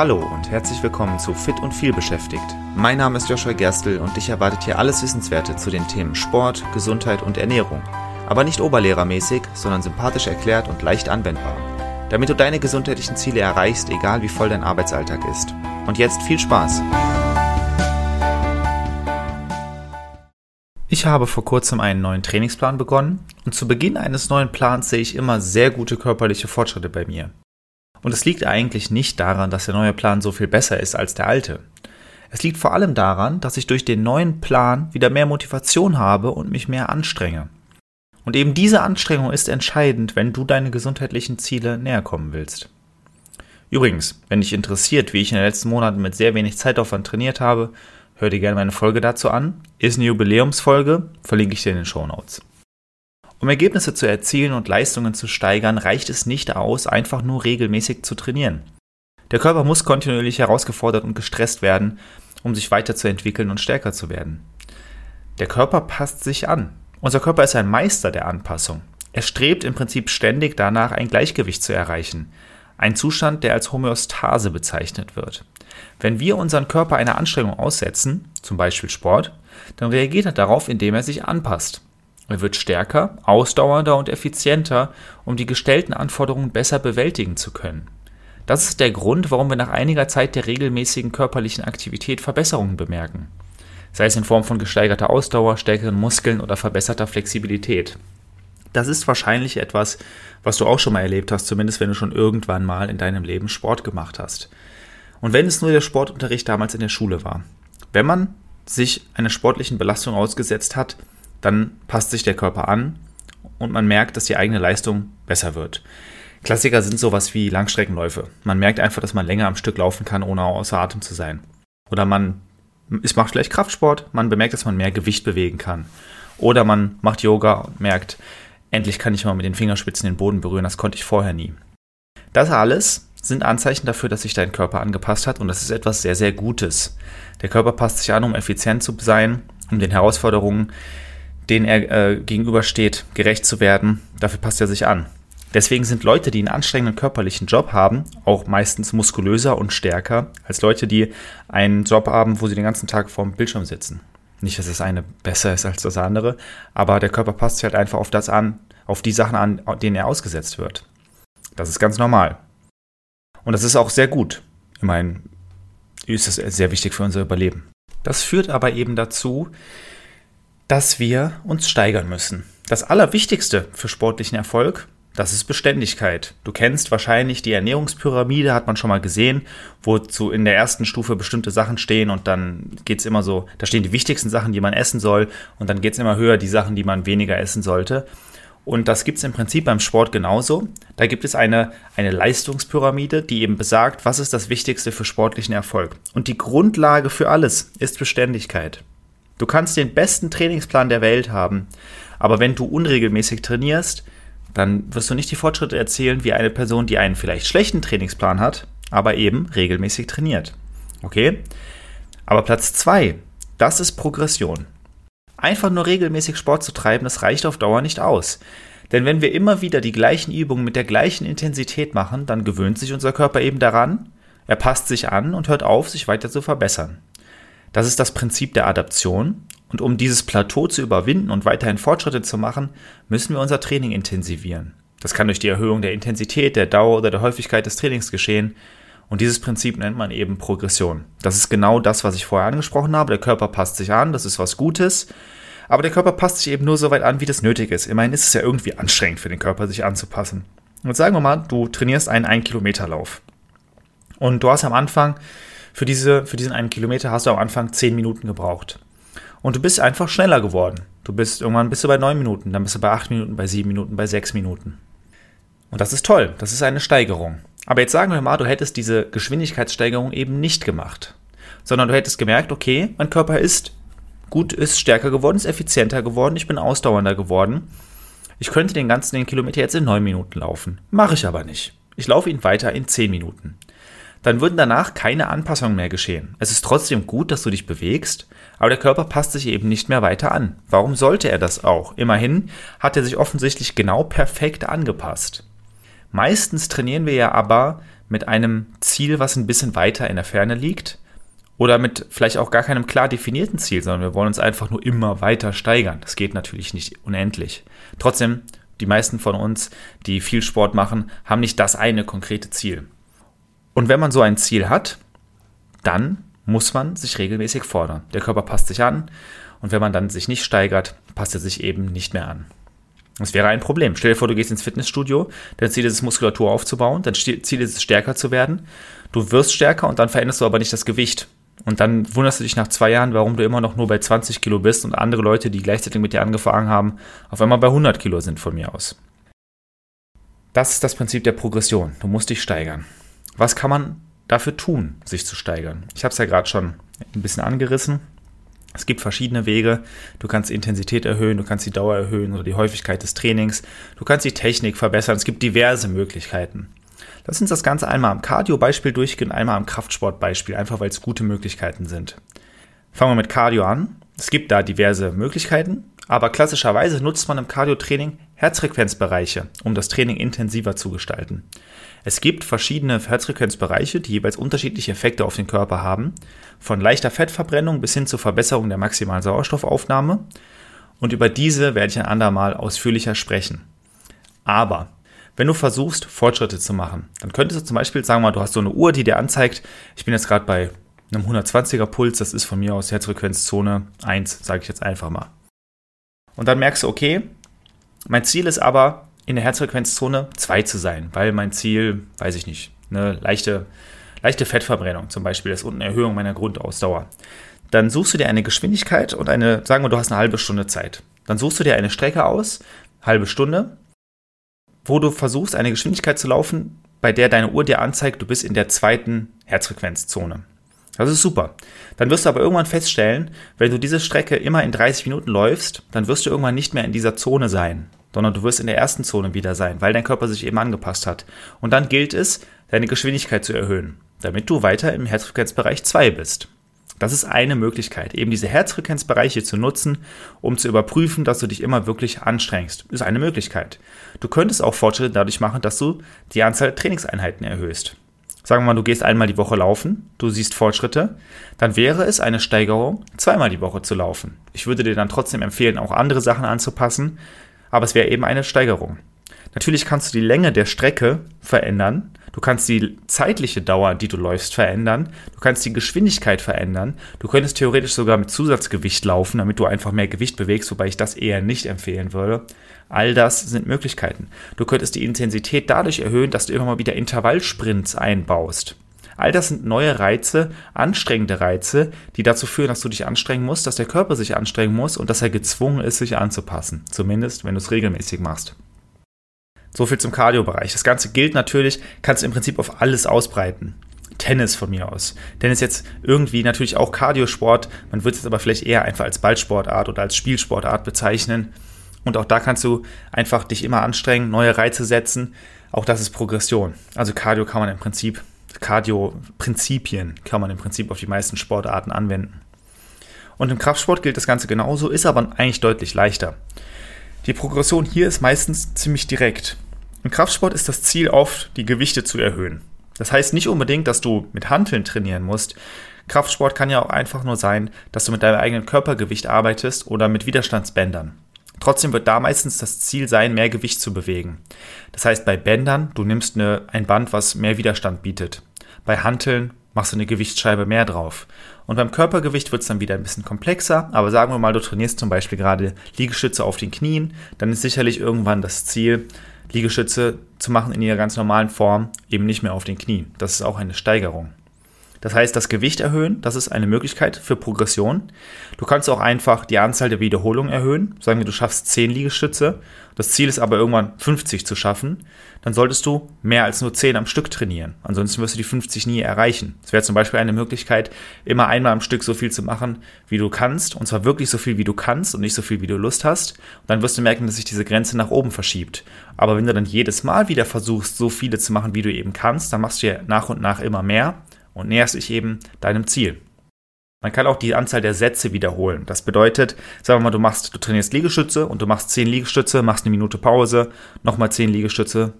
Hallo und herzlich willkommen zu Fit und viel beschäftigt. Mein Name ist Joshua Gerstl und dich erwartet hier alles Wissenswerte zu den Themen Sport, Gesundheit und Ernährung. Aber nicht oberlehrermäßig, sondern sympathisch erklärt und leicht anwendbar. Damit du deine gesundheitlichen Ziele erreichst, egal wie voll dein Arbeitsalltag ist. Und jetzt viel Spaß! Ich habe vor kurzem einen neuen Trainingsplan begonnen und zu Beginn eines neuen Plans sehe ich immer sehr gute körperliche Fortschritte bei mir. Und es liegt eigentlich nicht daran, dass der neue Plan so viel besser ist als der alte. Es liegt vor allem daran, dass ich durch den neuen Plan wieder mehr Motivation habe und mich mehr anstrenge. Und eben diese Anstrengung ist entscheidend, wenn du deine gesundheitlichen Ziele näher kommen willst. Übrigens, wenn dich interessiert, wie ich in den letzten Monaten mit sehr wenig Zeitaufwand trainiert habe, hör dir gerne meine Folge dazu an. Ist eine Jubiläumsfolge, verlinke ich dir in den Show Notes. Um Ergebnisse zu erzielen und Leistungen zu steigern, reicht es nicht aus, einfach nur regelmäßig zu trainieren. Der Körper muss kontinuierlich herausgefordert und gestresst werden, um sich weiterzuentwickeln und stärker zu werden. Der Körper passt sich an. Unser Körper ist ein Meister der Anpassung. Er strebt im Prinzip ständig danach, ein Gleichgewicht zu erreichen. Ein Zustand, der als Homöostase bezeichnet wird. Wenn wir unseren Körper einer Anstrengung aussetzen, zum Beispiel Sport, dann reagiert er darauf, indem er sich anpasst. Er wird stärker, ausdauernder und effizienter, um die gestellten Anforderungen besser bewältigen zu können. Das ist der Grund, warum wir nach einiger Zeit der regelmäßigen körperlichen Aktivität Verbesserungen bemerken. Sei es in Form von gesteigerter Ausdauer, stärkeren Muskeln oder verbesserter Flexibilität. Das ist wahrscheinlich etwas, was du auch schon mal erlebt hast, zumindest wenn du schon irgendwann mal in deinem Leben Sport gemacht hast. Und wenn es nur der Sportunterricht damals in der Schule war. Wenn man sich einer sportlichen Belastung ausgesetzt hat, dann passt sich der Körper an und man merkt, dass die eigene Leistung besser wird. Klassiker sind sowas wie Langstreckenläufe. Man merkt einfach, dass man länger am Stück laufen kann, ohne außer Atem zu sein. Oder man es macht vielleicht Kraftsport, man bemerkt, dass man mehr Gewicht bewegen kann. Oder man macht Yoga und merkt, endlich kann ich mal mit den Fingerspitzen den Boden berühren, das konnte ich vorher nie. Das alles sind Anzeichen dafür, dass sich dein Körper angepasst hat und das ist etwas sehr, sehr Gutes. Der Körper passt sich an, um effizient zu sein, um den Herausforderungen denen er äh, gegenübersteht, gerecht zu werden. Dafür passt er sich an. Deswegen sind Leute, die einen anstrengenden körperlichen Job haben, auch meistens muskulöser und stärker als Leute, die einen Job haben, wo sie den ganzen Tag vorm Bildschirm sitzen. Nicht, dass das eine besser ist als das andere, aber der Körper passt sich halt einfach auf das an, auf die Sachen an, denen er ausgesetzt wird. Das ist ganz normal. Und das ist auch sehr gut. Immerhin ist das sehr wichtig für unser Überleben. Das führt aber eben dazu, dass wir uns steigern müssen. Das Allerwichtigste für sportlichen Erfolg, das ist Beständigkeit. Du kennst wahrscheinlich die Ernährungspyramide, hat man schon mal gesehen, wozu in der ersten Stufe bestimmte Sachen stehen und dann geht es immer so, da stehen die wichtigsten Sachen, die man essen soll und dann geht es immer höher die Sachen, die man weniger essen sollte. Und das gibt es im Prinzip beim Sport genauso. Da gibt es eine, eine Leistungspyramide, die eben besagt, was ist das Wichtigste für sportlichen Erfolg. Und die Grundlage für alles ist Beständigkeit. Du kannst den besten Trainingsplan der Welt haben, aber wenn du unregelmäßig trainierst, dann wirst du nicht die Fortschritte erzielen wie eine Person, die einen vielleicht schlechten Trainingsplan hat, aber eben regelmäßig trainiert. Okay? Aber Platz 2, das ist Progression. Einfach nur regelmäßig Sport zu treiben, das reicht auf Dauer nicht aus. Denn wenn wir immer wieder die gleichen Übungen mit der gleichen Intensität machen, dann gewöhnt sich unser Körper eben daran, er passt sich an und hört auf, sich weiter zu verbessern. Das ist das Prinzip der Adaption. Und um dieses Plateau zu überwinden und weiterhin Fortschritte zu machen, müssen wir unser Training intensivieren. Das kann durch die Erhöhung der Intensität, der Dauer oder der Häufigkeit des Trainings geschehen. Und dieses Prinzip nennt man eben Progression. Das ist genau das, was ich vorher angesprochen habe. Der Körper passt sich an, das ist was Gutes. Aber der Körper passt sich eben nur so weit an, wie das nötig ist. Immerhin ist es ja irgendwie anstrengend für den Körper, sich anzupassen. Und sagen wir mal, du trainierst einen 1-Kilometer-Lauf. Und du hast am Anfang für, diese, für diesen einen Kilometer hast du am Anfang zehn Minuten gebraucht. Und du bist einfach schneller geworden. Du bist irgendwann bist du bei neun Minuten, dann bist du bei acht Minuten, bei sieben Minuten, bei sechs Minuten. Und das ist toll. Das ist eine Steigerung. Aber jetzt sagen wir mal, du hättest diese Geschwindigkeitssteigerung eben nicht gemacht, sondern du hättest gemerkt, okay, mein Körper ist gut, ist stärker geworden, ist effizienter geworden, ich bin ausdauernder geworden. Ich könnte den ganzen den Kilometer jetzt in neun Minuten laufen. Mache ich aber nicht. Ich laufe ihn weiter in zehn Minuten dann würden danach keine Anpassungen mehr geschehen. Es ist trotzdem gut, dass du dich bewegst, aber der Körper passt sich eben nicht mehr weiter an. Warum sollte er das auch? Immerhin hat er sich offensichtlich genau perfekt angepasst. Meistens trainieren wir ja aber mit einem Ziel, was ein bisschen weiter in der Ferne liegt oder mit vielleicht auch gar keinem klar definierten Ziel, sondern wir wollen uns einfach nur immer weiter steigern. Das geht natürlich nicht unendlich. Trotzdem, die meisten von uns, die viel Sport machen, haben nicht das eine konkrete Ziel. Und wenn man so ein Ziel hat, dann muss man sich regelmäßig fordern. Der Körper passt sich an und wenn man dann sich nicht steigert, passt er sich eben nicht mehr an. Das wäre ein Problem. Stell dir vor, du gehst ins Fitnessstudio, dein Ziel ist es, Muskulatur aufzubauen, dein Ziel ist es, stärker zu werden. Du wirst stärker und dann veränderst du aber nicht das Gewicht. Und dann wunderst du dich nach zwei Jahren, warum du immer noch nur bei 20 Kilo bist und andere Leute, die gleichzeitig mit dir angefangen haben, auf einmal bei 100 Kilo sind von mir aus. Das ist das Prinzip der Progression. Du musst dich steigern. Was kann man dafür tun, sich zu steigern? Ich habe es ja gerade schon ein bisschen angerissen. Es gibt verschiedene Wege. Du kannst die Intensität erhöhen, du kannst die Dauer erhöhen oder die Häufigkeit des Trainings. Du kannst die Technik verbessern. Es gibt diverse Möglichkeiten. Lass uns das Ganze einmal am Cardio-Beispiel durchgehen, einmal am Kraftsport-Beispiel, einfach weil es gute Möglichkeiten sind. Fangen wir mit Cardio an. Es gibt da diverse Möglichkeiten, aber klassischerweise nutzt man im Cardio-Training Herzfrequenzbereiche, um das Training intensiver zu gestalten. Es gibt verschiedene Herzfrequenzbereiche, die jeweils unterschiedliche Effekte auf den Körper haben, von leichter Fettverbrennung bis hin zur Verbesserung der maximalen Sauerstoffaufnahme. Und über diese werde ich ein andermal ausführlicher sprechen. Aber wenn du versuchst, Fortschritte zu machen, dann könntest du zum Beispiel, sagen mal, du hast so eine Uhr, die dir anzeigt, ich bin jetzt gerade bei einem 120er Puls, das ist von mir aus Herzfrequenzzone 1, sage ich jetzt einfach mal. Und dann merkst du, okay, mein Ziel ist aber, in der Herzfrequenzzone 2 zu sein, weil mein Ziel, weiß ich nicht, eine leichte, leichte Fettverbrennung zum Beispiel ist und eine Erhöhung meiner Grundausdauer. Dann suchst du dir eine Geschwindigkeit und eine, sagen wir, du hast eine halbe Stunde Zeit. Dann suchst du dir eine Strecke aus, halbe Stunde, wo du versuchst, eine Geschwindigkeit zu laufen, bei der deine Uhr dir anzeigt, du bist in der zweiten Herzfrequenzzone. Das ist super. Dann wirst du aber irgendwann feststellen, wenn du diese Strecke immer in 30 Minuten läufst, dann wirst du irgendwann nicht mehr in dieser Zone sein, sondern du wirst in der ersten Zone wieder sein, weil dein Körper sich eben angepasst hat. Und dann gilt es, deine Geschwindigkeit zu erhöhen, damit du weiter im Herzfrequenzbereich 2 bist. Das ist eine Möglichkeit, eben diese Herzfrequenzbereiche zu nutzen, um zu überprüfen, dass du dich immer wirklich anstrengst. Ist eine Möglichkeit. Du könntest auch Fortschritte dadurch machen, dass du die Anzahl der Trainingseinheiten erhöhst. Sagen wir mal, du gehst einmal die Woche laufen, du siehst Fortschritte, dann wäre es eine Steigerung, zweimal die Woche zu laufen. Ich würde dir dann trotzdem empfehlen, auch andere Sachen anzupassen, aber es wäre eben eine Steigerung. Natürlich kannst du die Länge der Strecke verändern, Du kannst die zeitliche Dauer, die du läufst, verändern. Du kannst die Geschwindigkeit verändern. Du könntest theoretisch sogar mit Zusatzgewicht laufen, damit du einfach mehr Gewicht bewegst, wobei ich das eher nicht empfehlen würde. All das sind Möglichkeiten. Du könntest die Intensität dadurch erhöhen, dass du immer mal wieder Intervallsprints einbaust. All das sind neue Reize, anstrengende Reize, die dazu führen, dass du dich anstrengen musst, dass der Körper sich anstrengen muss und dass er gezwungen ist, sich anzupassen. Zumindest, wenn du es regelmäßig machst. So viel zum Cardio-Bereich. Das Ganze gilt natürlich, kannst du im Prinzip auf alles ausbreiten. Tennis von mir aus. Tennis jetzt irgendwie natürlich auch Cardiosport. Man wird es aber vielleicht eher einfach als Ballsportart oder als Spielsportart bezeichnen. Und auch da kannst du einfach dich immer anstrengen, neue Reize setzen. Auch das ist Progression. Also Cardio kann man im Prinzip, Cardio-Prinzipien kann man im Prinzip auf die meisten Sportarten anwenden. Und im Kraftsport gilt das Ganze genauso, ist aber eigentlich deutlich leichter. Die Progression hier ist meistens ziemlich direkt. Im Kraftsport ist das Ziel oft, die Gewichte zu erhöhen. Das heißt nicht unbedingt, dass du mit Hanteln trainieren musst. Kraftsport kann ja auch einfach nur sein, dass du mit deinem eigenen Körpergewicht arbeitest oder mit Widerstandsbändern. Trotzdem wird da meistens das Ziel sein, mehr Gewicht zu bewegen. Das heißt, bei Bändern, du nimmst eine, ein Band, was mehr Widerstand bietet. Bei Hanteln machst du eine Gewichtsscheibe mehr drauf. Und beim Körpergewicht wird es dann wieder ein bisschen komplexer, aber sagen wir mal, du trainierst zum Beispiel gerade Liegestütze auf den Knien, dann ist sicherlich irgendwann das Ziel, Liegestütze zu machen in ihrer ganz normalen Form, eben nicht mehr auf den Knien. Das ist auch eine Steigerung. Das heißt, das Gewicht erhöhen, das ist eine Möglichkeit für Progression. Du kannst auch einfach die Anzahl der Wiederholungen erhöhen. Sagen wir, du schaffst 10 Liegestütze. Das Ziel ist aber irgendwann 50 zu schaffen. Dann solltest du mehr als nur 10 am Stück trainieren. Ansonsten wirst du die 50 nie erreichen. Es wäre zum Beispiel eine Möglichkeit, immer einmal am Stück so viel zu machen, wie du kannst. Und zwar wirklich so viel, wie du kannst und nicht so viel, wie du Lust hast. Und dann wirst du merken, dass sich diese Grenze nach oben verschiebt. Aber wenn du dann jedes Mal wieder versuchst, so viele zu machen, wie du eben kannst, dann machst du ja nach und nach immer mehr und näherst dich eben deinem Ziel. Man kann auch die Anzahl der Sätze wiederholen. Das bedeutet, sagen wir mal, du machst, du trainierst Liegestütze und du machst 10 Liegestütze, machst eine Minute Pause, nochmal 10 Liegestütze,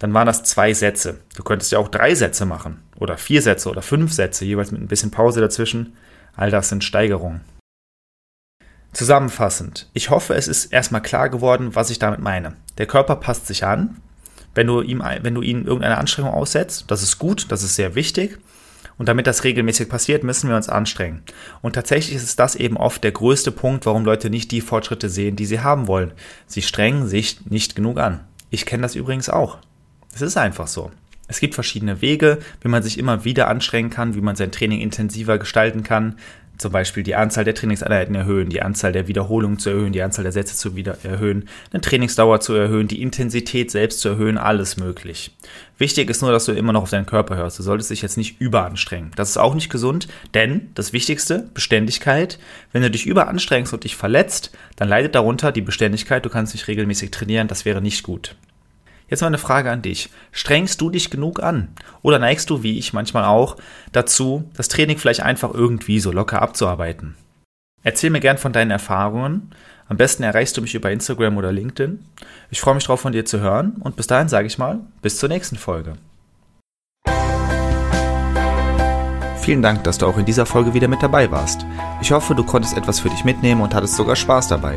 dann waren das zwei Sätze. Du könntest ja auch drei Sätze machen oder vier Sätze oder fünf Sätze, jeweils mit ein bisschen Pause dazwischen. All das sind Steigerungen. Zusammenfassend, ich hoffe, es ist erstmal klar geworden, was ich damit meine. Der Körper passt sich an, wenn du ihm, wenn du ihn irgendeine Anstrengung aussetzt. Das ist gut, das ist sehr wichtig. Und damit das regelmäßig passiert, müssen wir uns anstrengen. Und tatsächlich ist das eben oft der größte Punkt, warum Leute nicht die Fortschritte sehen, die sie haben wollen. Sie strengen sich nicht genug an. Ich kenne das übrigens auch. Es ist einfach so. Es gibt verschiedene Wege, wie man sich immer wieder anstrengen kann, wie man sein Training intensiver gestalten kann zum Beispiel die Anzahl der Trainingseinheiten erhöhen, die Anzahl der Wiederholungen zu erhöhen, die Anzahl der Sätze zu wieder erhöhen, eine Trainingsdauer zu erhöhen, die Intensität selbst zu erhöhen, alles möglich. Wichtig ist nur, dass du immer noch auf deinen Körper hörst. Du solltest dich jetzt nicht überanstrengen. Das ist auch nicht gesund, denn das Wichtigste, Beständigkeit. Wenn du dich überanstrengst und dich verletzt, dann leidet darunter die Beständigkeit. Du kannst nicht regelmäßig trainieren. Das wäre nicht gut. Jetzt mal eine Frage an dich. Strengst du dich genug an? Oder neigst du, wie ich manchmal auch, dazu, das Training vielleicht einfach irgendwie so locker abzuarbeiten? Erzähl mir gern von deinen Erfahrungen. Am besten erreichst du mich über Instagram oder LinkedIn. Ich freue mich drauf, von dir zu hören und bis dahin sage ich mal, bis zur nächsten Folge. Vielen Dank, dass du auch in dieser Folge wieder mit dabei warst. Ich hoffe, du konntest etwas für dich mitnehmen und hattest sogar Spaß dabei.